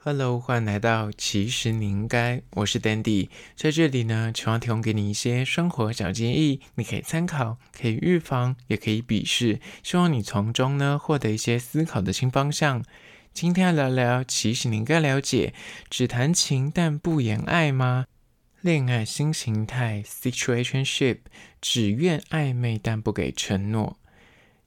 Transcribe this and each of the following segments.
Hello，欢迎来到其实你应该，我是 Dandy，在这里呢，希望提供给你一些生活小建议，你可以参考，可以预防，也可以鄙视，希望你从中呢获得一些思考的新方向。今天要聊聊，其实你应该了解，只谈情但不言爱吗？恋爱新形态 Situationship，只愿暧昧但不给承诺。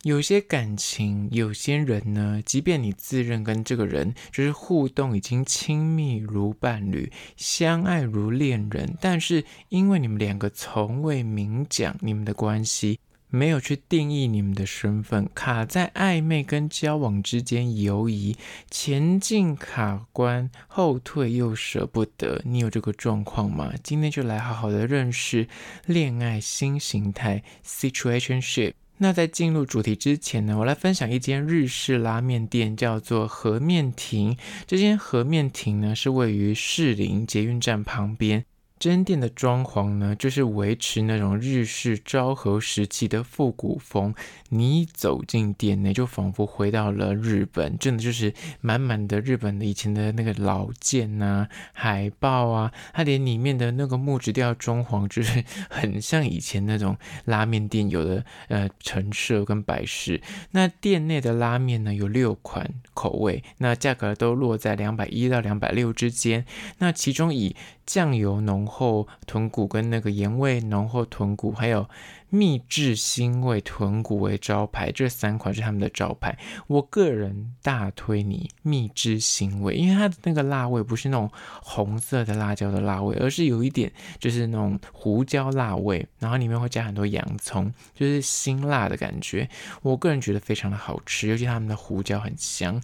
有些感情，有些人呢，即便你自认跟这个人就是互动已经亲密如伴侣，相爱如恋人，但是因为你们两个从未明讲你们的关系，没有去定义你们的身份，卡在暧昧跟交往之间游移，前进卡关，后退又舍不得。你有这个状况吗？今天就来好好的认识恋爱新形态 Situationship。那在进入主题之前呢，我来分享一间日式拉面店，叫做和面亭。这间和面亭呢，是位于士林捷运站旁边。真店的装潢呢，就是维持那种日式昭和时期的复古风。你走进店内，就仿佛回到了日本，真的就是满满的日本的以前的那个老件啊、海报啊，它连里面的那个木质调装潢，就是很像以前那种拉面店有的呃陈设跟摆饰。那店内的拉面呢，有六款口味，那价格都落在两百一到两百六之间。那其中以酱油浓厚豚骨跟那个盐味浓厚豚骨，还有秘制腥味豚骨为招牌，这三款是他们的招牌。我个人大推你秘制腥味，因为它的那个辣味不是那种红色的辣椒的辣味，而是有一点就是那种胡椒辣味，然后里面会加很多洋葱，就是辛辣的感觉。我个人觉得非常的好吃，尤其他们的胡椒很香。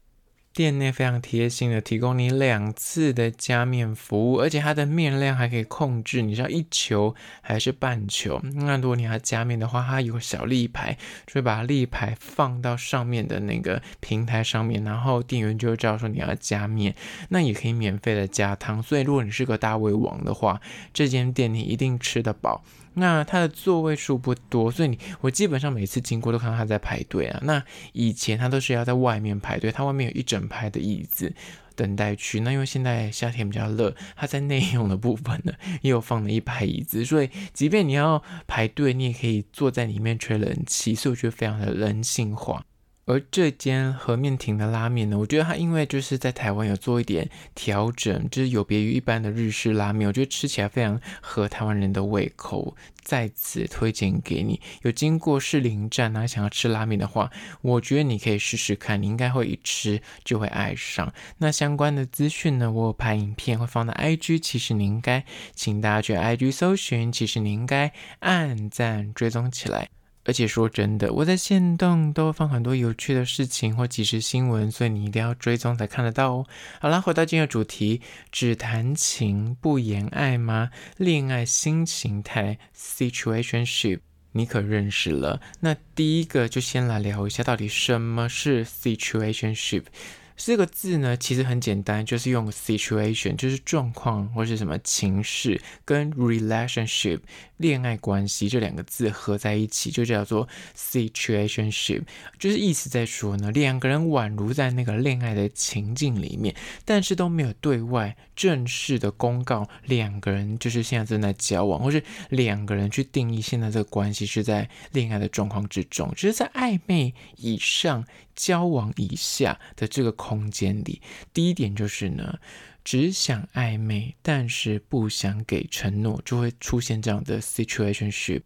店内非常贴心的提供你两次的加面服务，而且它的面量还可以控制，你是要一球还是半球？那如果你要加面的话，它有个小立牌，所以把立牌放到上面的那个平台上面，然后店员就会知道说你要加面。那也可以免费的加汤，所以如果你是个大胃王的话，这间店你一定吃得饱。那它的座位数不多，所以你我基本上每次经过都看到他在排队啊。那以前他都是要在外面排队，他外面有一整排的椅子等待区。那因为现在夏天比较热，它在内用的部分呢也有放了一排椅子，所以即便你要排队，你也可以坐在里面吹冷气，所以我觉得非常的人性化。而这间和面亭的拉面呢，我觉得它因为就是在台湾有做一点调整，就是有别于一般的日式拉面，我觉得吃起来非常合台湾人的胃口。在此推荐给你，有经过士林站啊，想要吃拉面的话，我觉得你可以试试看，你应该会一吃就会爱上。那相关的资讯呢，我有拍影片会放在 IG，其实你应该，请大家去 IG 搜寻，其实你应该按赞追踪起来。而且说真的，我在线动都放很多有趣的事情或即时新闻，所以你一定要追踪才看得到哦。好啦，回到今天的主题，只谈情不言爱吗？恋爱新形态 Situationship，你可认识了？那第一个就先来聊一下，到底什么是 Situationship？四个字呢，其实很简单，就是用 situation，就是状况或是什么情势，跟 relationship 恋爱关系这两个字合在一起，就叫做 situationship，就是意思在说呢，两个人宛如在那个恋爱的情境里面，但是都没有对外正式的公告两个人就是现在正在交往，或是两个人去定义现在这个关系是在恋爱的状况之中，就是在暧昧以上。交往以下的这个空间里，第一点就是呢，只想暧昧，但是不想给承诺，就会出现这样的 situationship。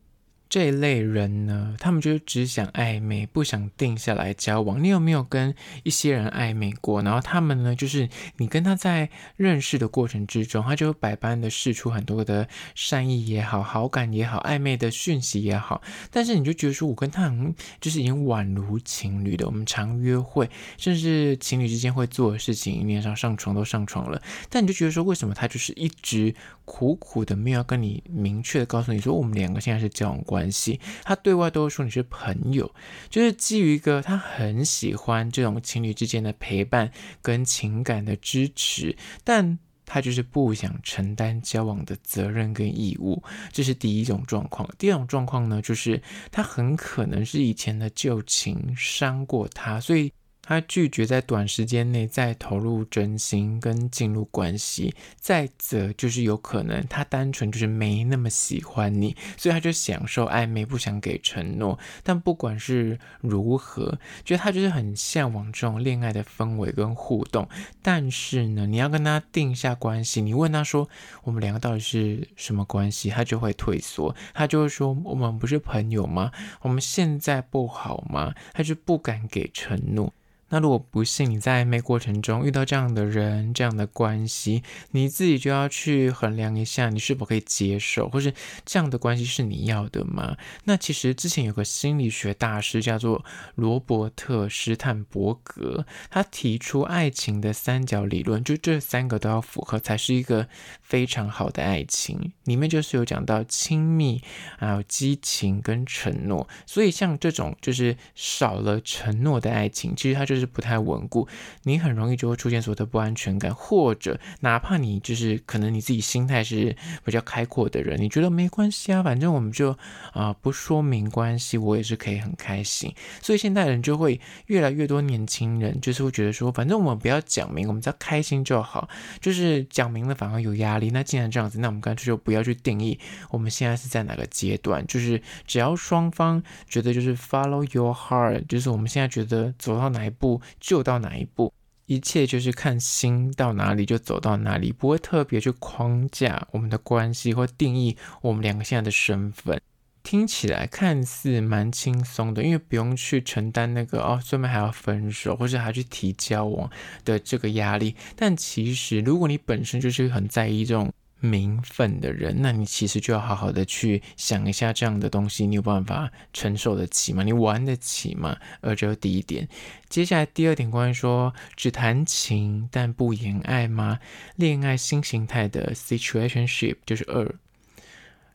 这一类人呢，他们就只想暧昧，不想定下来交往。你有没有跟一些人暧昧过？然后他们呢，就是你跟他在认识的过程之中，他就百般的试出很多的善意也好，好感也好，暧昧的讯息也好。但是你就觉得说，我跟他很就是已经宛如情侣的，我们常约会，甚至情侣之间会做的事情，连上上床都上床了。但你就觉得说，为什么他就是一直苦苦的没有跟你明确的告诉你说，我们两个现在是交往关？关系，他对外都会说你是朋友，就是基于一个他很喜欢这种情侣之间的陪伴跟情感的支持，但他就是不想承担交往的责任跟义务，这是第一种状况。第二种状况呢，就是他很可能是以前的旧情伤过他，所以。他拒绝在短时间内再投入真心跟进入关系。再则就是有可能他单纯就是没那么喜欢你，所以他就享受暧昧，不想给承诺。但不管是如何，觉得他就是很向往这种恋爱的氛围跟互动。但是呢，你要跟他定下关系，你问他说我们两个到底是什么关系，他就会退缩，他就会说我们不是朋友吗？我们现在不好吗？他就不敢给承诺。那如果不幸你在暧昧过程中遇到这样的人、这样的关系，你自己就要去衡量一下，你是否可以接受，或是这样的关系是你要的吗？那其实之前有个心理学大师叫做罗伯特·斯坦伯格，他提出爱情的三角理论，就这三个都要符合才是一个非常好的爱情。里面就是有讲到亲密、还有激情跟承诺，所以像这种就是少了承诺的爱情，其实它就是。是不太稳固，你很容易就会出现所谓的不安全感，或者哪怕你就是可能你自己心态是比较开阔的人，你觉得没关系啊，反正我们就啊、不说明关系，我也是可以很开心。所以现代人就会越来越多年轻人就是会觉得说，反正我们不要讲明，我们只要开心就好。就是讲明了反而有压力。那既然这样子，那我们干脆就不要去定义我们现在是在哪个阶段，就是只要双方觉得就是 follow your heart，就是我们现在觉得走到哪一步。就到哪一步，一切就是看心到哪里就走到哪里，不会特别去框架我们的关系或定义我们两个现在的身份。听起来看似蛮轻松的，因为不用去承担那个哦，顺便还要分手或者还去提交往的这个压力。但其实，如果你本身就是很在意这种。名分的人，那你其实就要好好的去想一下，这样的东西你有办法承受得起吗？你玩得起吗？而这是第一点。接下来第二点，关于说只谈情但不言爱吗？恋爱新形态的 situationship 就是二，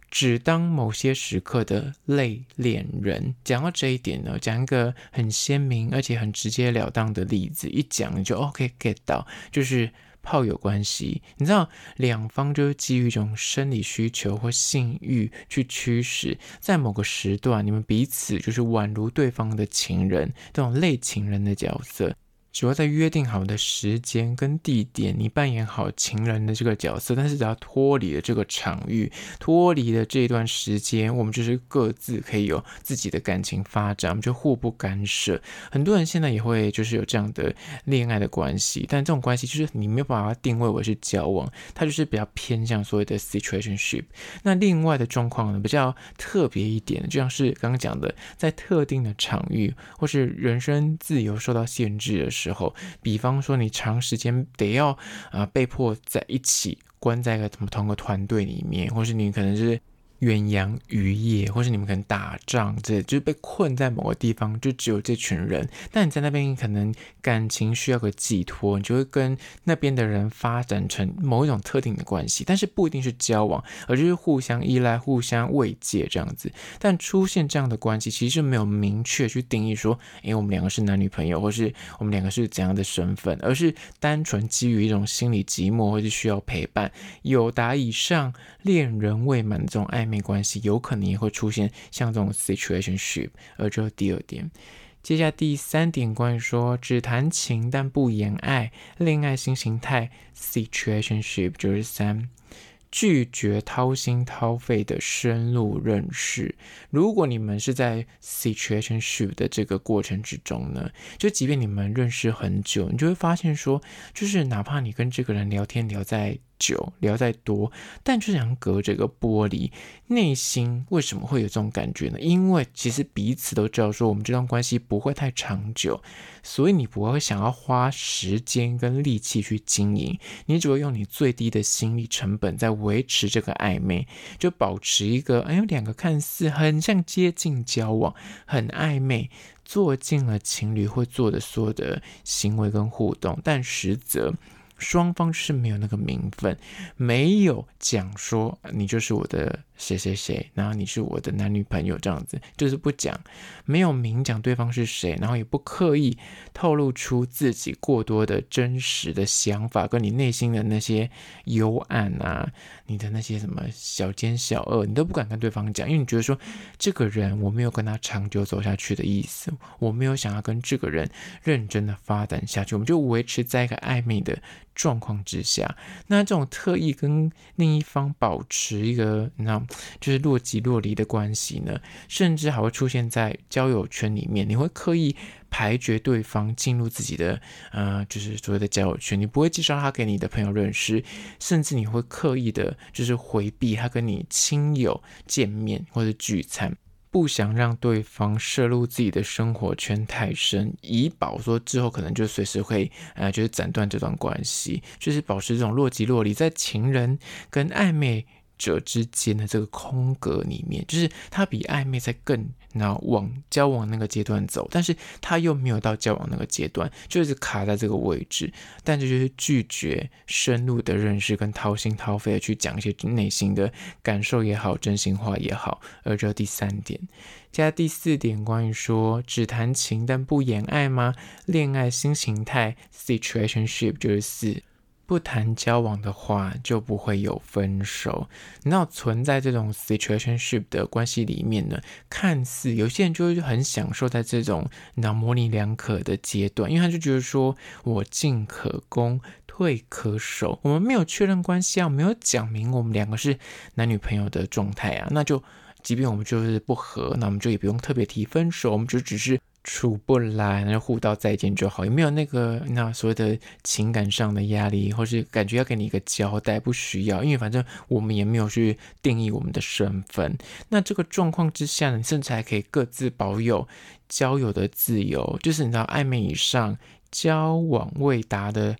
只当某些时刻的泪恋人。讲到这一点呢，讲一个很鲜明而且很直截了当的例子，一讲你就 OK get 到，就是。炮友关系，你知道，两方就是基于一种生理需求或性欲去驱使，在某个时段，你们彼此就是宛如对方的情人，这种类情人的角色。只要在约定好的时间跟地点，你扮演好情人的这个角色，但是只要脱离了这个场域，脱离了这段时间，我们就是各自可以有自己的感情发展，我们就互不干涉。很多人现在也会就是有这样的恋爱的关系，但这种关系就是你没有办法定位为是交往，它就是比较偏向所谓的 situationship。那另外的状况呢，比较特别一点，就像是刚刚讲的，在特定的场域或是人身自由受到限制的时候。之后，比方说你长时间得要啊、被迫在一起关在一个同同个团队里面，或是你可能是。远洋渔业，或是你们可能打仗，这就是被困在某个地方，就只有这群人。但你在那边可能感情需要个寄托，你就会跟那边的人发展成某一种特定的关系，但是不一定是交往，而就是互相依赖、互相慰藉这样子。但出现这样的关系，其实是没有明确去定义说，哎，我们两个是男女朋友，或是我们两个是怎样的身份，而是单纯基于一种心理寂寞，或是需要陪伴。有达以上恋人未满这种爱。没关系，有可能也会出现像这种 situationship，而这是第二点。接下来第三点，关于说只谈情但不言爱，恋爱新形态 situationship 就是三。拒绝掏心掏肺的深入认识。如果你们是在 situationship 的这个过程之中呢，就即便你们认识很久，你就会发现说，就是哪怕你跟这个人聊天聊在。久聊再多，但就想隔着个玻璃，内心为什么会有这种感觉呢？因为其实彼此都知道说我们这段关系不会太长久，所以你不会想要花时间跟力气去经营，你只会用你最低的心理成本在维持这个暧昧，就保持一个哎呦两个看似很像接近交往，很暧昧，做尽了情侣会做的所有的行为跟互动，但实则。双方是没有那个名分，没有讲说你就是我的谁谁谁，然后你是我的男女朋友这样子，就是不讲，没有明讲对方是谁，然后也不刻意透露出自己过多的真实的想法，跟你内心的那些幽暗啊，你的那些什么小奸小恶，你都不敢跟对方讲，因为你觉得说这个人我没有跟他长久走下去的意思，我没有想要跟这个人认真的发展下去，我们就维持在一个暧昧的状况之下，那这种特意跟另一方保持一个，你知道，就是若即若离的关系呢，甚至还会出现在交友圈里面。你会刻意排绝对方进入自己的，呃，就是所谓的交友圈，你不会介绍他给你的朋友认识，甚至你会刻意的，就是回避他跟你亲友见面或者聚餐。不想让对方涉入自己的生活圈太深，以保说之后可能就随时会呃，就是斩断这段关系，就是保持这种若即若离，在情人跟暧昧者之间的这个空格里面，就是他比暧昧在更，然后往交往那个阶段走，但是他又没有到交往那个阶段，就是卡在这个位置，但这就是拒绝深入的认识跟掏心掏肺的去讲一些内心的感受也好，真心话也好。而这第三点，加第四点，关于说只谈情但不言爱吗？恋爱新形态 situationship 就是四。不谈交往的话，就不会有分手。那存在这种 situationship 的关系里面呢，看似有些人就会很享受在这种那模棱两可的阶段，因为他就觉得说我进可攻，退可守，我们没有确认关系啊，没有讲明我们两个是男女朋友的状态啊，那就即便我们就是不合，那我们就也不用特别提分手，我们就只是。处不来，那就互道再见就好，也没有那个那所谓的情感上的压力，或是感觉要给你一个交代？不需要，因为反正我们也没有去定义我们的身份。那这个状况之下呢，你甚至还可以各自保有交友的自由，就是你知道暧昧以上，交往未达的。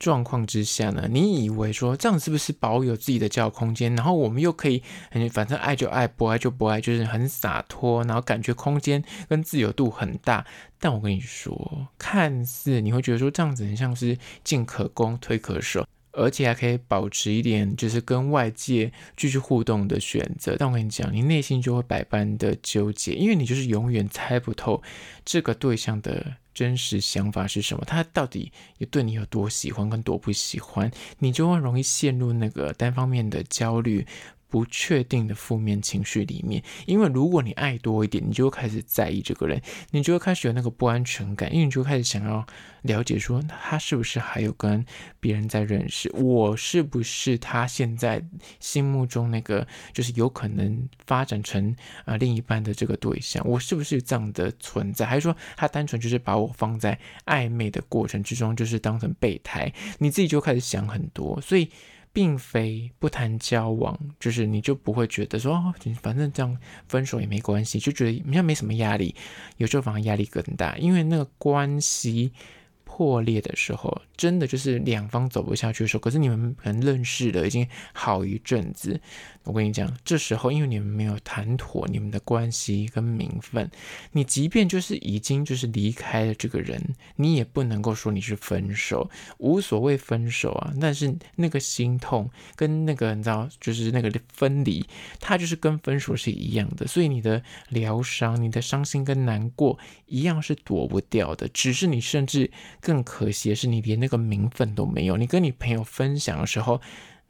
状况之下呢，你以为说这样是不是保有自己的交友空间？然后我们又可以，反正爱就爱，不爱就不爱，就是很洒脱，然后感觉空间跟自由度很大。但我跟你说，看似你会觉得说这样子很像是进可攻，退可守，而且还可以保持一点就是跟外界继续互动的选择。但我跟你讲，你内心就会百般的纠结，因为你就是永远猜不透这个对象的。真实想法是什么？他到底有对你有多喜欢跟多不喜欢？你就会容易陷入那个单方面的焦虑。不确定的负面情绪里面，因为如果你爱多一点，你就会开始在意这个人，你就会开始有那个不安全感，因为你就开始想要了解说他是不是还有跟别人在认识，我是不是他现在心目中那个就是有可能发展成啊、另一半的这个对象，我是不是这样的存在，还是说他单纯就是把我放在暧昧的过程之中，就是当成备胎，你自己就开始想很多，所以。并非不谈交往，就是你就不会觉得说，哦，反正这样分手也没关系，就觉得好像没什么压力。有时候反而压力更大，因为那个关系。破裂的时候，真的就是两方走不下去的时候。可是你们可能认识了已经好一阵子，我跟你讲，这时候因为你们没有谈妥你们的关系跟名分，你即便就是已经就是离开了这个人，你也不能够说你是分手，无所谓分手啊。但是那个心痛跟那个你知道，就是那个分离，它就是跟分手是一样的。所以你的疗伤、你的伤心跟难过一样是躲不掉的，只是你甚至。更可惜的是，你连那个名分都没有。你跟你朋友分享的时候，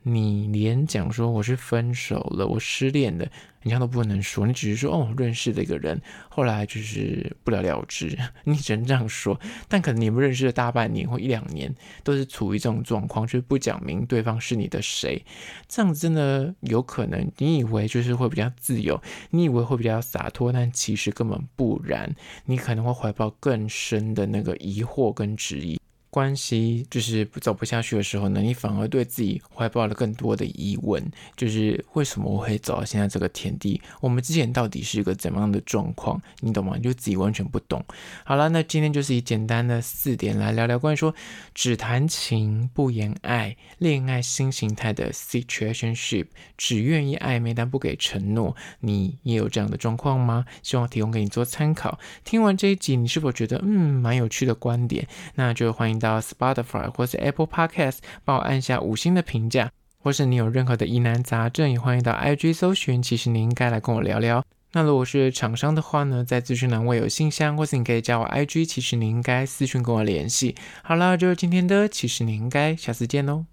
你连讲说我是分手了，我失恋了。人家都不能说，你只是说哦，认识的一个人，后来就是不了了之，你只能这样说。但可能你们认识了大半年或一两年，都是处于这种状况，就是不讲明对方是你的谁，这样子真的有可能，你以为就是会比较自由，你以为会比较洒脱，但其实根本不然，你可能会怀抱更深的那个疑惑跟质疑。关系就是走不下去的时候呢，你反而对自己怀抱了更多的疑问，就是为什么我会走到现在这个田地？我们之前到底是一个怎么样的状况？你懂吗？你就自己完全不懂。好了，那今天就是以简单的四点来聊聊关于说只谈情不言爱，恋爱新形态的 situationship，只愿意暧昧但不给承诺。你也有这样的状况吗？希望提供给你做参考。听完这一集，你是否觉得嗯蛮有趣的观点？那就欢迎。到 Spotify 或者 Apple Podcast，帮我按下五星的评价。或是你有任何的疑难杂症，也欢迎到 IG 搜寻，其实你应该来跟我聊聊。那如果是厂商的话呢，在资讯栏位有信箱，或是你可以加我 IG，其实你应该私讯跟我联系。好了，就是今天的，其实你应该下次见喽。